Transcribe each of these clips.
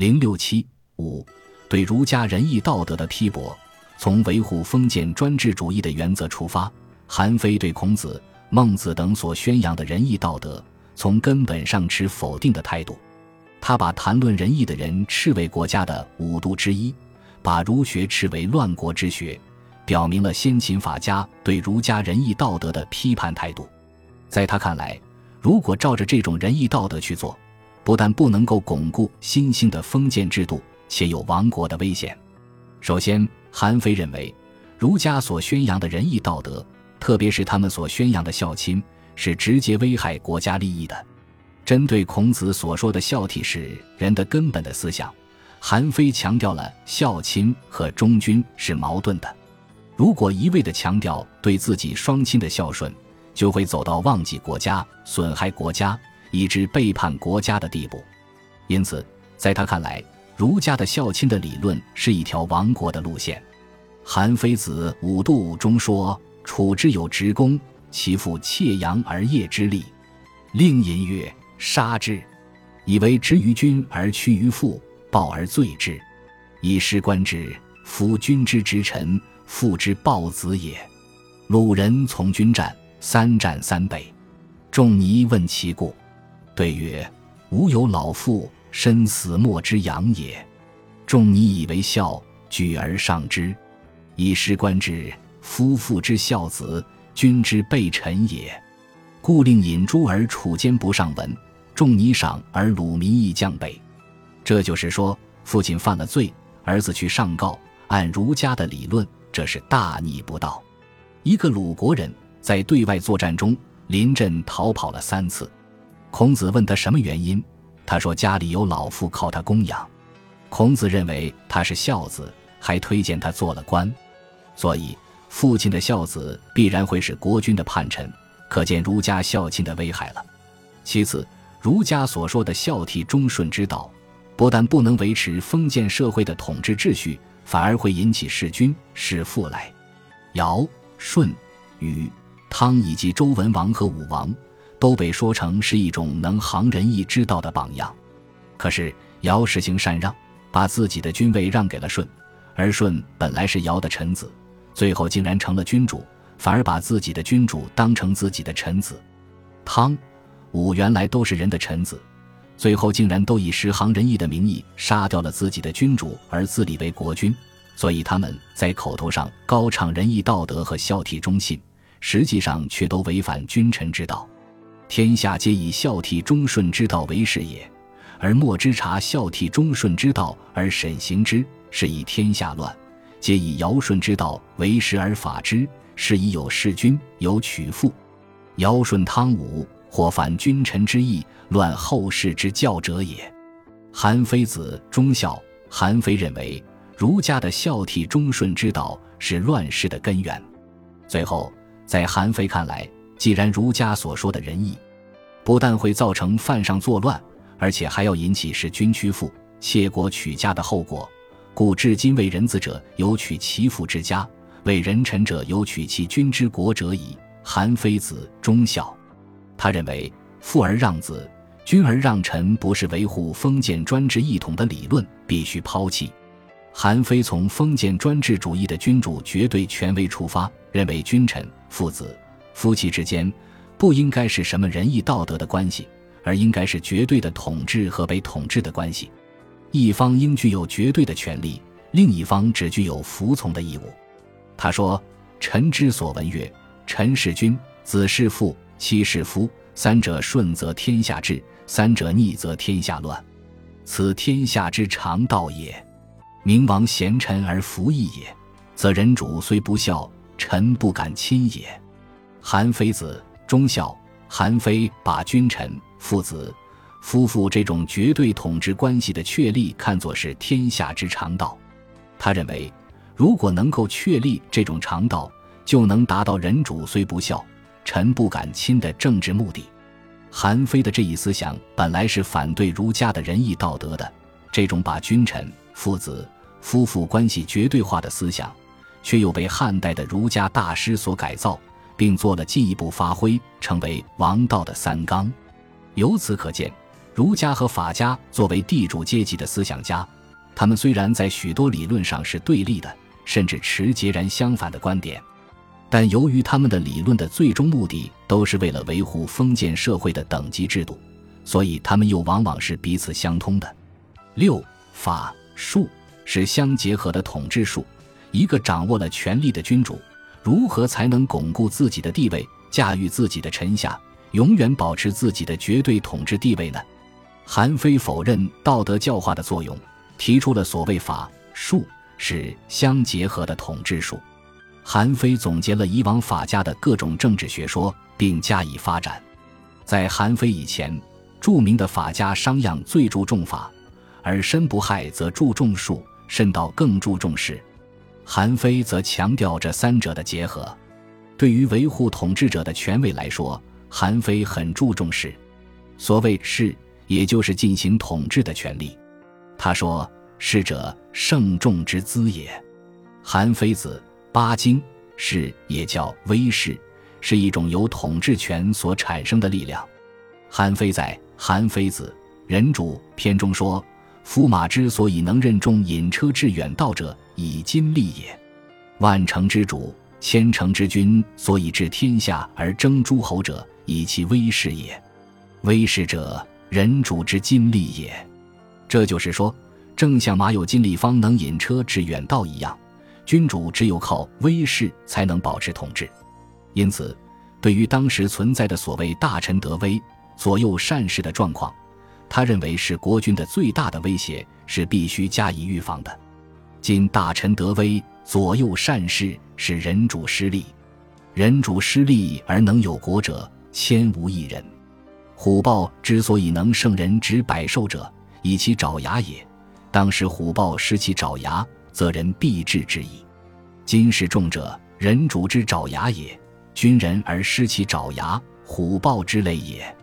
零六七五对儒家仁义道德的批驳，从维护封建专制主义的原则出发，韩非对孔子、孟子等所宣扬的仁义道德，从根本上持否定的态度。他把谈论仁义的人斥为国家的五毒之一，把儒学斥为乱国之学，表明了先秦法家对儒家仁义道德的批判态度。在他看来，如果照着这种仁义道德去做，不但不能够巩固新兴的封建制度，且有亡国的危险。首先，韩非认为，儒家所宣扬的仁义道德，特别是他们所宣扬的孝亲，是直接危害国家利益的。针对孔子所说的孝悌是人的根本的思想，韩非强调了孝亲和忠君是矛盾的。如果一味地强调对自己双亲的孝顺，就会走到忘记国家、损害国家。以致背叛国家的地步，因此，在他看来，儒家的孝亲的理论是一条亡国的路线。韩非子《五度》中说：“楚之有直公，其父窃阳而业之利，令尹曰：‘杀之，以为执于君而屈于父，暴而罪之，以失官之。夫君之直臣，父之暴子也。’鲁人从军战，三战三北。仲尼问其故。”对曰：“吾有老父，身死莫之养也。仲尼以为孝，举而上之，以师官之。夫妇之孝子，君之备臣也。故令尹诸而楚间不上文，仲尼赏而鲁民亦降北。这就是说，父亲犯了罪，儿子去上告。按儒家的理论，这是大逆不道。一个鲁国人在对外作战中临阵逃跑了三次。”孔子问他什么原因，他说家里有老父靠他供养。孔子认为他是孝子，还推荐他做了官，所以父亲的孝子必然会是国君的叛臣，可见儒家孝亲的危害了。其次，儒家所说的孝悌忠顺之道，不但不能维持封建社会的统治秩序，反而会引起弑君弑父来。尧、舜、禹、汤以及周文王和武王。都被说成是一种能行仁义之道的榜样，可是尧实行禅让，把自己的君位让给了舜，而舜本来是尧的臣子，最后竟然成了君主，反而把自己的君主当成自己的臣子。汤、武原来都是人的臣子，最后竟然都以实行仁义的名义杀掉了自己的君主，而自立为国君，所以他们在口头上高唱仁义道德和孝悌忠信，实际上却都违反君臣之道。天下皆以孝悌忠顺之道为事也，而莫之察孝悌忠顺之道而审行之，是以天下乱；皆以尧舜之道为实而法之，是以有弑君、有取妇。尧舜汤武，或反君臣之义，乱后世之教者也。韩非子忠孝，韩非认为儒家的孝悌忠顺之道是乱世的根源。最后，在韩非看来。既然儒家所说的仁义，不但会造成犯上作乱，而且还要引起弑君屈父、窃国取家的后果，故至今为人子者有取其父之家，为人臣者有取其君之国者矣。韩非子忠孝，他认为父而让子，君而让臣，不是维护封建专制一统的理论，必须抛弃。韩非从封建专制主义的君主绝对权威出发，认为君臣、父子。夫妻之间不应该是什么仁义道德的关系，而应该是绝对的统治和被统治的关系。一方应具有绝对的权利，另一方只具有服从的义务。他说：“臣之所闻曰：臣是君，子是父，妻是夫，三者顺则天下治，三者逆则天下乱。此天下之常道也。明王贤臣而服役也，则人主虽不孝，臣不敢亲也。”韩非子忠孝，韩非把君臣、父子、夫妇这种绝对统治关系的确立看作是天下之常道。他认为，如果能够确立这种常道，就能达到人主虽不孝，臣不敢亲的政治目的。韩非的这一思想本来是反对儒家的仁义道德的，这种把君臣、父子、夫妇关系绝对化的思想，却又被汉代的儒家大师所改造。并做了进一步发挥，成为王道的三纲。由此可见，儒家和法家作为地主阶级的思想家，他们虽然在许多理论上是对立的，甚至持截然相反的观点，但由于他们的理论的最终目的都是为了维护封建社会的等级制度，所以他们又往往是彼此相通的。六法术是相结合的统治术，一个掌握了权力的君主，如何才能巩固自己的地位，驾驭自己的臣下，永远保持自己的绝对统治地位呢？韩非否认道德教化的作用，提出了所谓法术是相结合的统治术。韩非总结了以往法家的各种政治学说，并加以发展。在韩非以前，著名的法家商鞅最注重法，而申不害则注重术，申道更注重势。韩非则强调这三者的结合。对于维护统治者的权威来说，韩非很注重势。所谓势。也就是进行统治的权利。他说：“士者，圣众之资也。”韩非子八经是也叫威势，是一种由统治权所产生的力量。韩非在《韩非子人主》篇中说：“夫马之所以能任重引车至远道者，以金利也；万乘之主、千乘之君，所以治天下而争诸侯者，以其威势也。威势者。”人主之金力也，这就是说，正像马有金力方能引车至远道一样，君主只有靠威势才能保持统治。因此，对于当时存在的所谓大臣得威、左右善事的状况，他认为是国君的最大的威胁，是必须加以预防的。今大臣得威、左右善事，是人主失利，人主失利而能有国者，千无一人。虎豹之所以能胜人执百兽者，以其爪牙也。当时虎豹失其爪牙，则人必至之矣。今时重者，人主之爪牙也；君人而失其爪牙，虎豹之类也。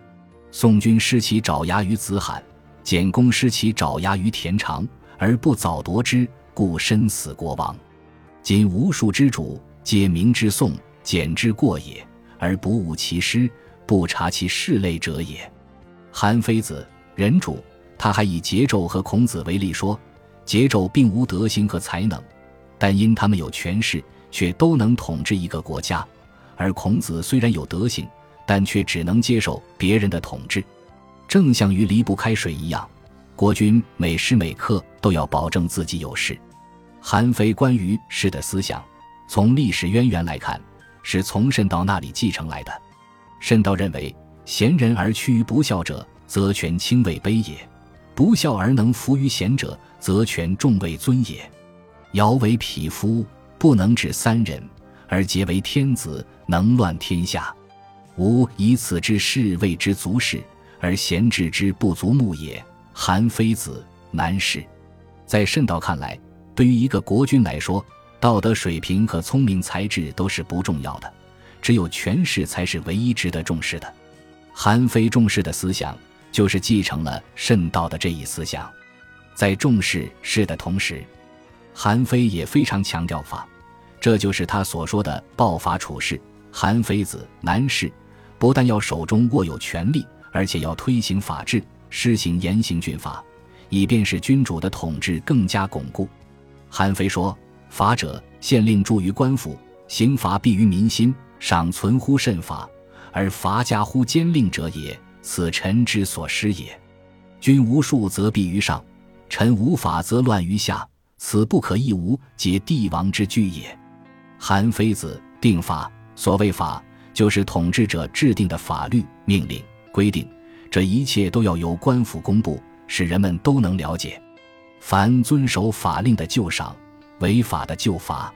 宋君失其爪牙于子罕，简公失其爪牙于田常，而不早夺之，故身死国亡。今无数之主，皆明之宋、简之过也，而不悟其失。不察其事类者也。韩非子人主，他还以桀纣和孔子为例说，桀纣并无德行和才能，但因他们有权势，却都能统治一个国家；而孔子虽然有德行，但却只能接受别人的统治。正像鱼离不开水一样，国君每时每刻都要保证自己有事。韩非关于士的思想，从历史渊源来看，是从慎道那里继承来的。慎道认为，贤人而趋于不孝者，则权轻位卑也；不孝而能服于贤者，则权重位尊也。尧为匹夫，不能治三人，而皆为天子，能乱天下。吾以此之事谓之足事，而贤治之不足目也。韩非子难事。在慎道看来，对于一个国君来说，道德水平和聪明才智都是不重要的。只有权势才是唯一值得重视的。韩非重视的思想，就是继承了慎道的这一思想。在重视势的同时，韩非也非常强调法，这就是他所说的“暴法处事”。韩非子难事，不但要手中握有权力，而且要推行法治，施行严刑峻法，以便使君主的统治更加巩固。韩非说：“法者，县令助于官府，刑罚必于民心。”尚存乎慎法，而伐家乎奸令者也。此臣之所失也。君无术则弊于上，臣无法则乱于下。此不可一无，皆帝王之具也。韩非子定法，所谓法，就是统治者制定的法律、命令、规定。这一切都要由官府公布，使人们都能了解。凡遵守法令的就赏，违法的就罚。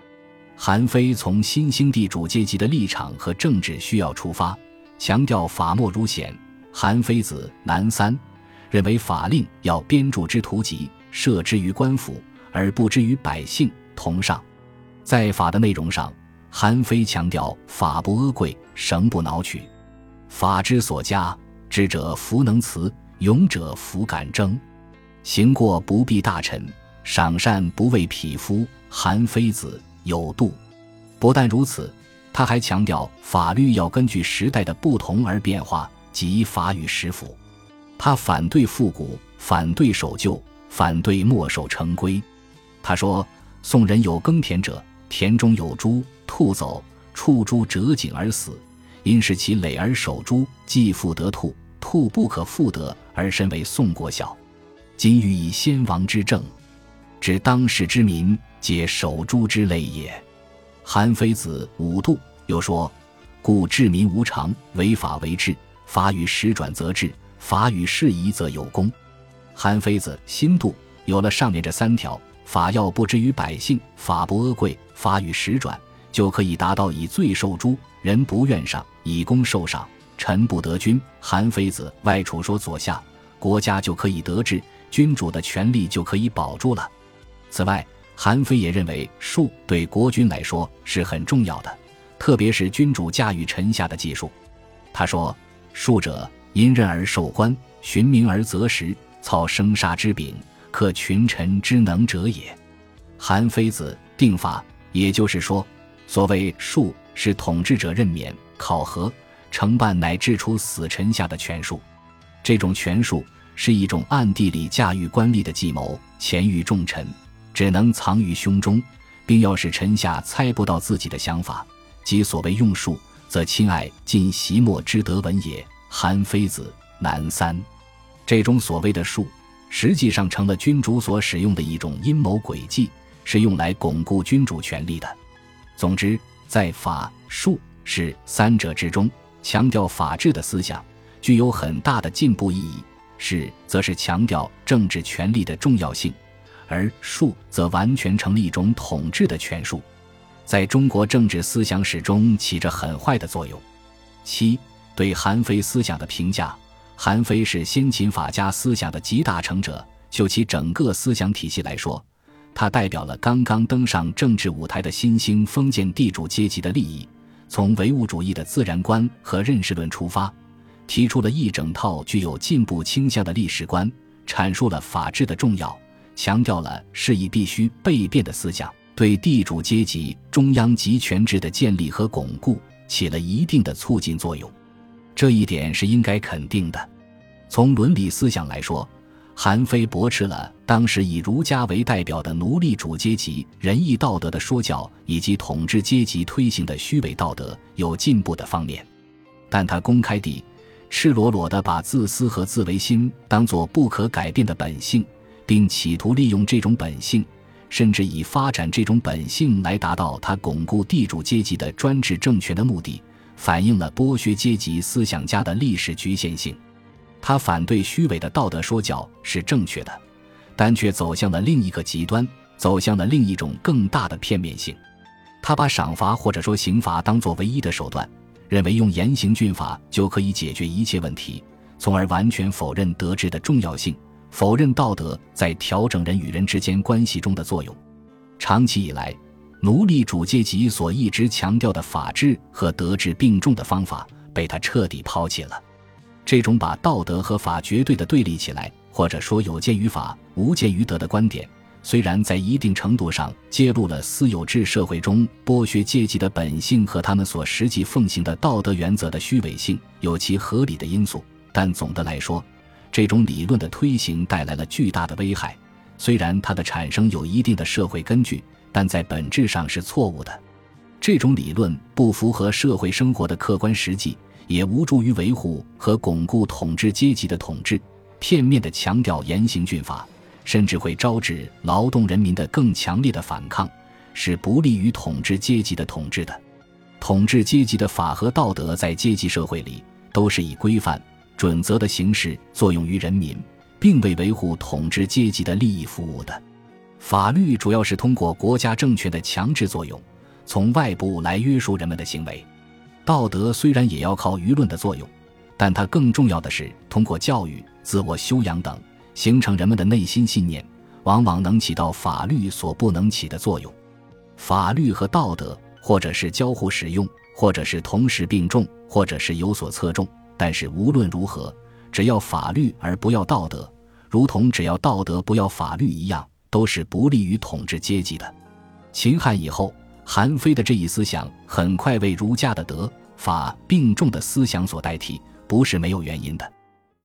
韩非从新兴地主阶级的立场和政治需要出发，强调法莫如显。韩非子南三认为法令要编著之图籍，设之于官府，而不之于百姓。同上，在法的内容上，韩非强调法不阿贵，绳不挠取。法之所加，知者弗能辞，勇者弗敢争。行过不避大臣，赏善不畏匹夫。韩非子。有度，不但如此，他还强调法律要根据时代的不同而变化，即法与时符。他反对复古，反对守旧，反对墨守成规。他说：“宋人有耕田者，田中有猪，兔走，触猪折颈而死。因是其累而守猪，既复得兔，兔不可复得，而身为宋国小。今欲以先王之政，指当世之民，皆守株之类也。”韩非子五度又说：“故治民无常，违法为治，法与时转则治，法与适宜则有功。”韩非子心度有了上面这三条。法要不知于百姓，法不阿贵，法与时转，就可以达到以罪受诛，人不愿上，以功受赏，臣不得君。韩非子外储说左下，国家就可以得志，君主的权力就可以保住了。此外，韩非也认为术对国君来说是很重要的，特别是君主驾驭臣下的技术。他说：“术者，因任而受官，循名而择时，操生杀之柄。”克群臣之能者也。韩非子定法，也就是说，所谓术是统治者任免、考核、承办乃至出死臣下的权术。这种权术是一种暗地里驾驭官吏的计谋，潜于重臣，只能藏于胸中，并要使臣下猜不到自己的想法。即所谓用术，则亲爱尽席墨之德文也。韩非子南三，这种所谓的术。实际上成了君主所使用的一种阴谋诡计，是用来巩固君主权力的。总之，在法术是三者之中，强调法治的思想具有很大的进步意义；是，则是强调政治权力的重要性；而术则完全成了一种统治的权术，在中国政治思想史中起着很坏的作用。七对韩非思想的评价。韩非是先秦法家思想的集大成者。就其整个思想体系来说，他代表了刚刚登上政治舞台的新兴封建地主阶级的利益。从唯物主义的自然观和认识论出发，提出了一整套具有进步倾向的历史观，阐述了法治的重要，强调了事义必须被变的思想，对地主阶级中央集权制的建立和巩固起了一定的促进作用。这一点是应该肯定的。从伦理思想来说，韩非驳斥了当时以儒家为代表的奴隶主阶级仁义道德的说教，以及统治阶级推行的虚伪道德有进步的方面。但他公开地、赤裸裸地把自私和自为心当作不可改变的本性，并企图利用这种本性，甚至以发展这种本性来达到他巩固地主阶级的专制政权的目的。反映了剥削阶级思想家的历史局限性。他反对虚伪的道德说教是正确的，但却走向了另一个极端，走向了另一种更大的片面性。他把赏罚或者说刑罚当作唯一的手段，认为用严刑峻法就可以解决一切问题，从而完全否认德治的重要性，否认道德在调整人与人之间关系中的作用。长期以来。奴隶主阶级所一直强调的法治和德治并重的方法，被他彻底抛弃了。这种把道德和法绝对的对立起来，或者说有鉴于法，无鉴于德的观点，虽然在一定程度上揭露了私有制社会中剥削阶级的本性和他们所实际奉行的道德原则的虚伪性，有其合理的因素，但总的来说，这种理论的推行带来了巨大的危害。虽然它的产生有一定的社会根据。但在本质上是错误的，这种理论不符合社会生活的客观实际，也无助于维护和巩固统治阶级的统治。片面的强调严刑峻法，甚至会招致劳动人民的更强烈的反抗，是不利于统治阶级的统治的。统治阶级的法和道德在阶级社会里都是以规范准则的形式作用于人民，并为维护统治阶级的利益服务的。法律主要是通过国家政权的强制作用，从外部来约束人们的行为。道德虽然也要靠舆论的作用，但它更重要的是通过教育、自我修养等，形成人们的内心信念，往往能起到法律所不能起的作用。法律和道德，或者是交互使用，或者是同时并重，或者是有所侧重。但是无论如何，只要法律而不要道德，如同只要道德不要法律一样。都是不利于统治阶级的。秦汉以后，韩非的这一思想很快为儒家的德法并重的思想所代替，不是没有原因的。